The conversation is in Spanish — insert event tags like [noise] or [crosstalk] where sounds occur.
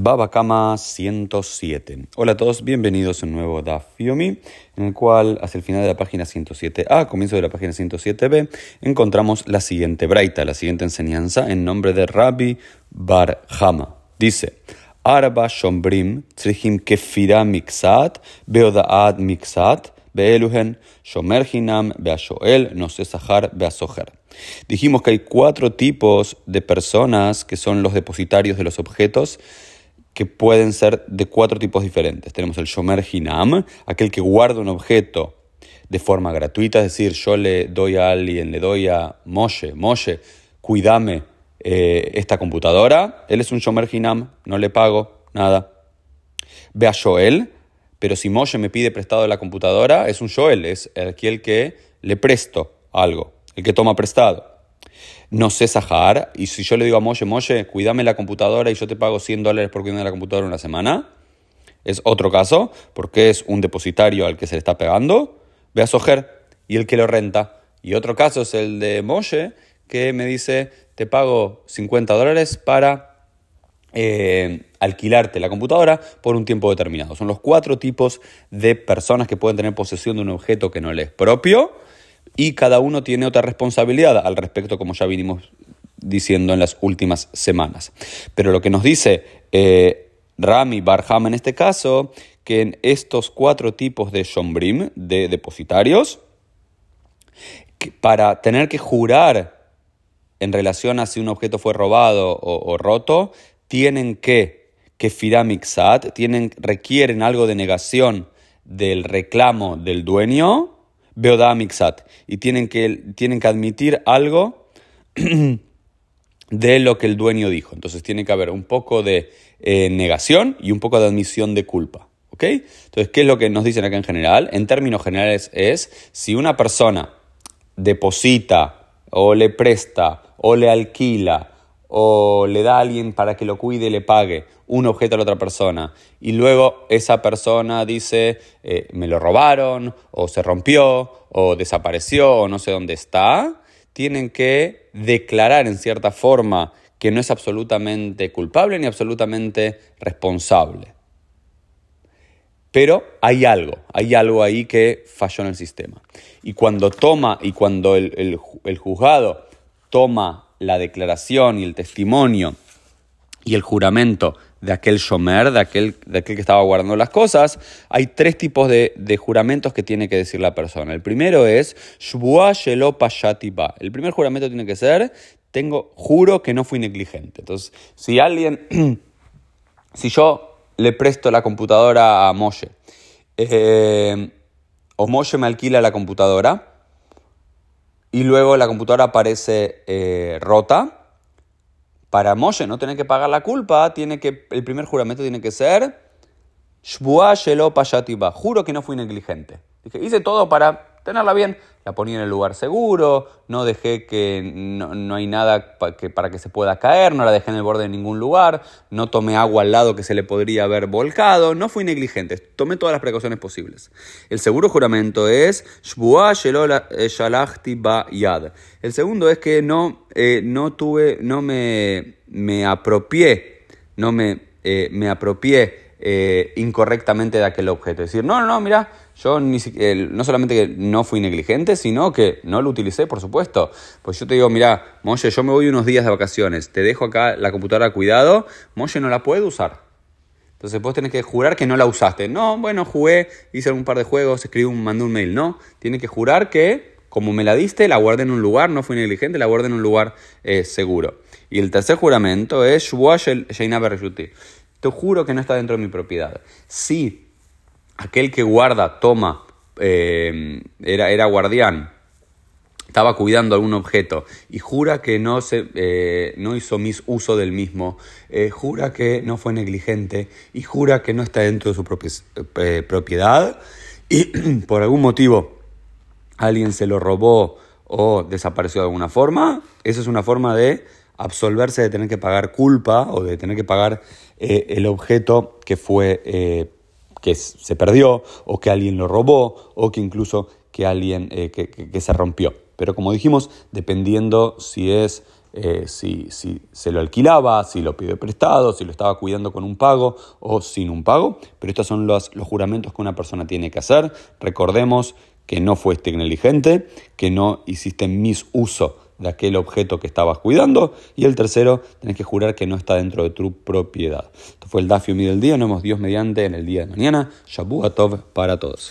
Babakama 107. Hola a todos, bienvenidos a un nuevo Daf Yomi, en el cual hacia el final de la página 107a, comienzo de la página 107b, encontramos la siguiente braita, la siguiente enseñanza en nombre de Rabbi Bar Hama. Dice, Arba Shombrim Tzrihim Kefira Mixat, Beodaad Mixat, Beeluhen, Shomer Hinam, Beashoel, Nosesahar, Beasoher. Dijimos que hay cuatro tipos de personas que son los depositarios de los objetos que pueden ser de cuatro tipos diferentes. Tenemos el Shomer Hinam, aquel que guarda un objeto de forma gratuita, es decir, yo le doy a alguien, le doy a Moshe, Moshe, cuídame eh, esta computadora, él es un Shomer Hinam, no le pago nada. Ve a Joel, pero si Moshe me pide prestado la computadora, es un Joel, es aquel que le presto algo, el que toma prestado no sé Sahar, y si yo le digo a Moshe, Moshe, cuídame la computadora y yo te pago 100 dólares por cuidar la computadora una semana, es otro caso, porque es un depositario al que se le está pegando, ve a Soher y el que lo renta. Y otro caso es el de Moshe, que me dice, te pago 50 dólares para eh, alquilarte la computadora por un tiempo determinado. Son los cuatro tipos de personas que pueden tener posesión de un objeto que no les es propio y cada uno tiene otra responsabilidad al respecto, como ya vinimos diciendo en las últimas semanas. Pero lo que nos dice eh, Rami Barham en este caso, que en estos cuatro tipos de shombrim, de depositarios, para tener que jurar en relación a si un objeto fue robado o, roto, tienen que, que firamixat, tienen, requieren algo de negación del reclamo del dueño, Beodá Mixat. Y tienen que, tienen que admitir algo [clears throat] de lo que el dueño dijo. Entonces tiene que haber un poco de eh, negación y un poco de admisión de culpa. ¿Ok? Entonces, ¿qué es lo que nos dicen acá en general? En términos generales es si una persona deposita o le presta o le alquila o le da a alguien para que lo cuide y le pague un objeto a la otra persona y luego esa persona dice eh, me lo robaron o se rompió o desapareció o no sé dónde está, tienen que declarar en cierta forma que no es absolutamente culpable ni absolutamente responsable. Pero hay algo, hay algo ahí que falló en el sistema. Y cuando toma, y cuando el, el juzgado toma la declaración y el testimonio y el juramento de aquel shomer, de aquel, de aquel que estaba guardando las cosas, hay tres tipos de, juramentos que tiene que decir la persona. El primero es. El primer juramento tiene que ser, tengo, juro que no fui negligente. Entonces, si alguien, [clears throat] si yo le presto la computadora a Moshe, eh, o Moshe me alquila la computadora, y luego la computadora aparece eh, rota, para Moshe no tener que pagar la culpa, tiene que, el primer juramento tiene que ser Juro que no fui negligente. Dije, hice todo para tenerla bien. La ponía en el lugar seguro, no dejé que no, hay nada que, para que se pueda caer, no la dejé en el borde de ningún lugar, no tomé agua al lado que se le podría haber volcado, no fui negligente, tomé todas las precauciones posibles. El seguro juramento es eh, Yad. El segundo es que no, eh, no tuve, no me, me apropié, no me, eh, me apropié incorrectamente de aquel objeto. Es decir, no, no, no, mira, yo no solamente que no fui negligente, sino que no lo utilicé, por supuesto. Pues yo te digo, mira, Molle, yo me voy unos días de vacaciones, te dejo acá la computadora cuidado, Molle no la puede usar. Entonces vos tenés que jurar que no la usaste. No, bueno, jugué, hice un par de juegos, escribí un, mandé un mail. No, tiene que jurar que, como me la diste, la guardé en un lugar, no fui negligente, la guardé en un lugar eh, seguro. Y el tercer juramento es Te juro que no está dentro de mi propiedad. Sí aquel que guarda, toma, eh, era, era guardián, estaba cuidando algún objeto y jura que no, se, eh, no hizo mis uso del mismo, eh, jura que no fue negligente y jura que no está dentro de su propiedad y [clears throat] por algún motivo alguien se lo robó o desapareció de alguna forma, esa es una forma de absolverse de tener que pagar culpa o de tener que pagar el objeto que fue que se perdió o que alguien lo robó o que incluso que alguien eh, que, se rompió. Pero como dijimos, dependiendo si es eh, si, si, se lo alquilaba, si lo pidió prestado, si lo estaba cuidando con un pago o sin un pago. Pero estos son los, los juramentos que una persona tiene que hacer. Recordemos que no fuiste negligente, que no hiciste misuso de aquel objeto que estabas cuidando. Y el tercero, tenés que jurar que no está dentro de tu propiedad. Esto fue el Dafio del día. Nos vemos Dios mediante en el día de mañana. Shabu Atov para todos.